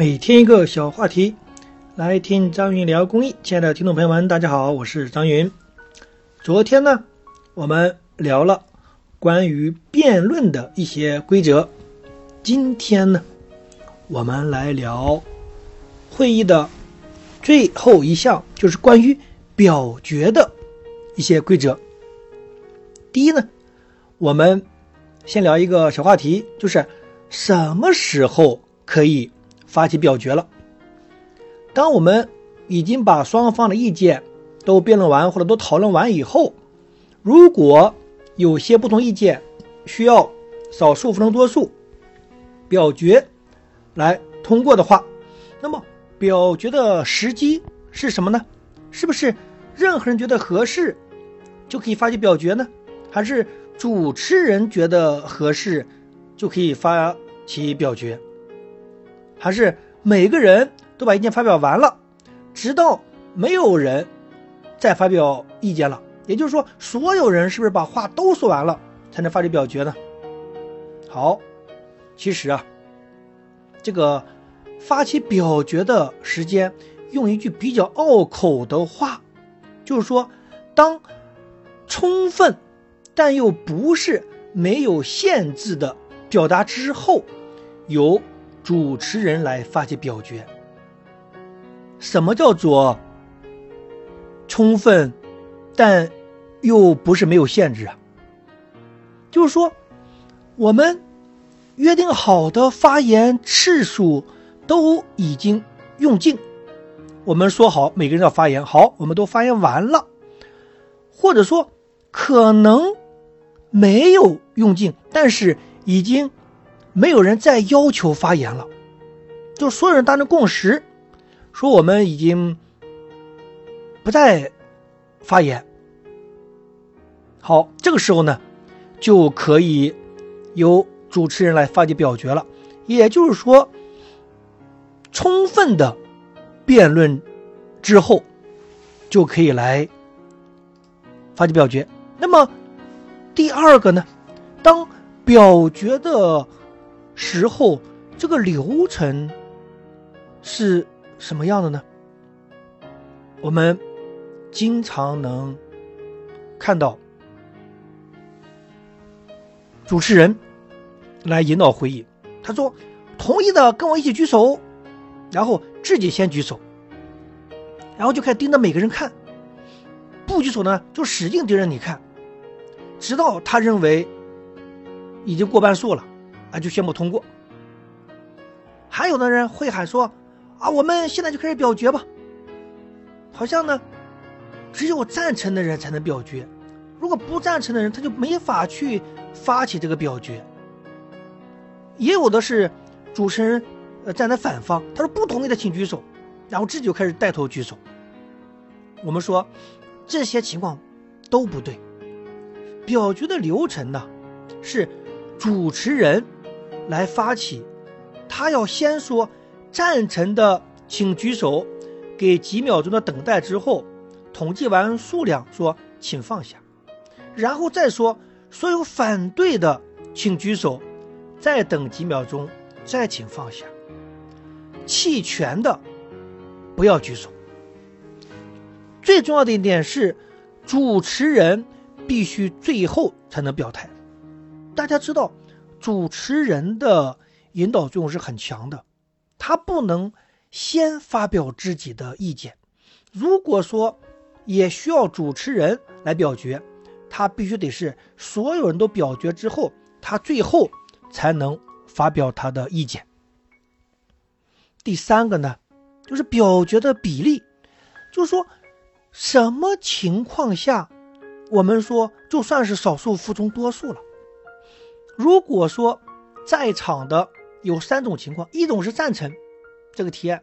每天一个小话题，来听张云聊公益。亲爱的听众朋友们，大家好，我是张云。昨天呢，我们聊了关于辩论的一些规则。今天呢，我们来聊会议的最后一项，就是关于表决的一些规则。第一呢，我们先聊一个小话题，就是什么时候可以发起表决了？当我们已经把双方的意见都辩论完或者都讨论完以后，如果有些不同意见需要少数服从多数表决来通过的话，那么表决的时机是什么呢？是不是任何人觉得合适就可以发起表决呢？还是主持人觉得合适就可以发起表决？还是每个人都把意见发表完了，直到没有人再发表意见了？也就是说，所有人是不是把话都说完了才能发起表决呢？好，其实啊，这个发起表决的时间，用一句比较拗口的话，就是说，当充分。但又不是没有限制的表达之后，由主持人来发起表决。什么叫做充分，但又不是没有限制啊？就是说，我们约定好的发言次数都已经用尽，我们说好每个人要发言，好，我们都发言完了，或者说可能。没有用尽，但是已经没有人再要求发言了，就所有人达成共识，说我们已经不再发言。好，这个时候呢，就可以由主持人来发起表决了。也就是说，充分的辩论之后，就可以来发起表决。那么。第二个呢，当表决的时候，这个流程是什么样的呢？我们经常能看到主持人来引导会议，他说：“同意的跟我一起举手。”然后自己先举手，然后就开始盯着每个人看；不举手呢，就使劲盯着你看。直到他认为已经过半数了，啊，就宣布通过。还有的人会喊说：“啊，我们现在就开始表决吧。”好像呢，只有赞成的人才能表决，如果不赞成的人，他就没法去发起这个表决。也有的是主持人呃站在反方，他说不同意的请举手，然后自己就开始带头举手。我们说这些情况都不对。表决的流程呢，是主持人来发起，他要先说赞成的请举手，给几秒钟的等待之后，统计完数量说请放下，然后再说所有反对的请举手，再等几秒钟再请放下，弃权的不要举手。最重要的一点是主持人。必须最后才能表态。大家知道，主持人的引导作用是很强的，他不能先发表自己的意见。如果说也需要主持人来表决，他必须得是所有人都表决之后，他最后才能发表他的意见。第三个呢，就是表决的比例，就是说什么情况下。我们说，就算是少数服从多数了。如果说在场的有三种情况，一种是赞成这个提案，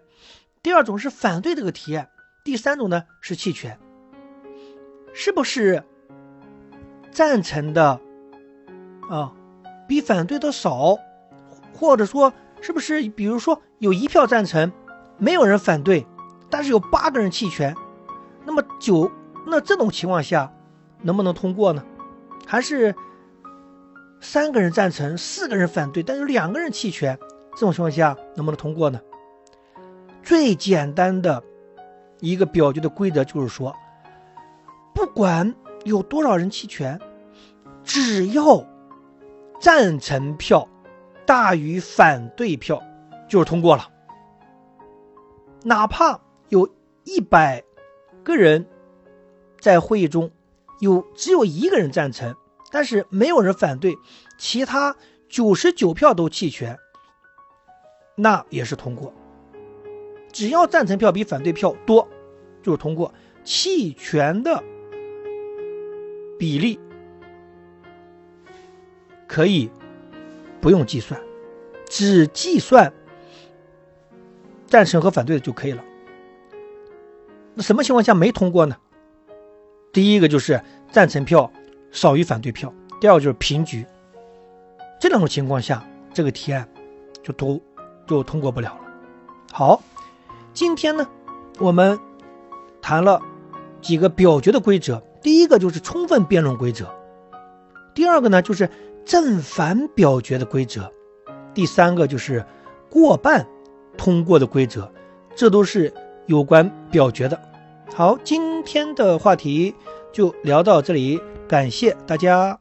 第二种是反对这个提案，第三种呢是弃权，是不是赞成的啊比反对的少？或者说，是不是比如说有一票赞成，没有人反对，但是有八个人弃权，那么九那这种情况下？能不能通过呢？还是三个人赞成，四个人反对，但有两个人弃权，这种情况下能不能通过呢？最简单的一个表决的规则就是说，不管有多少人弃权，只要赞成票大于反对票，就是通过了。哪怕有一百个人在会议中有只有一个人赞成，但是没有人反对，其他九十九票都弃权，那也是通过。只要赞成票比反对票多，就是通过。弃权的比例可以不用计算，只计算赞成和反对的就可以了。那什么情况下没通过呢？第一个就是赞成票少于反对票，第二个就是平局。这两种情况下，这个提案就都就通过不了了。好。今天呢，我们谈了几个表决的规则。第一个就是充分辩论规则，第二个呢就是正反表决的规则，第三个就是过半通过的规则。这都是有关表决的。好，今天的话题就聊到这里，感谢大家。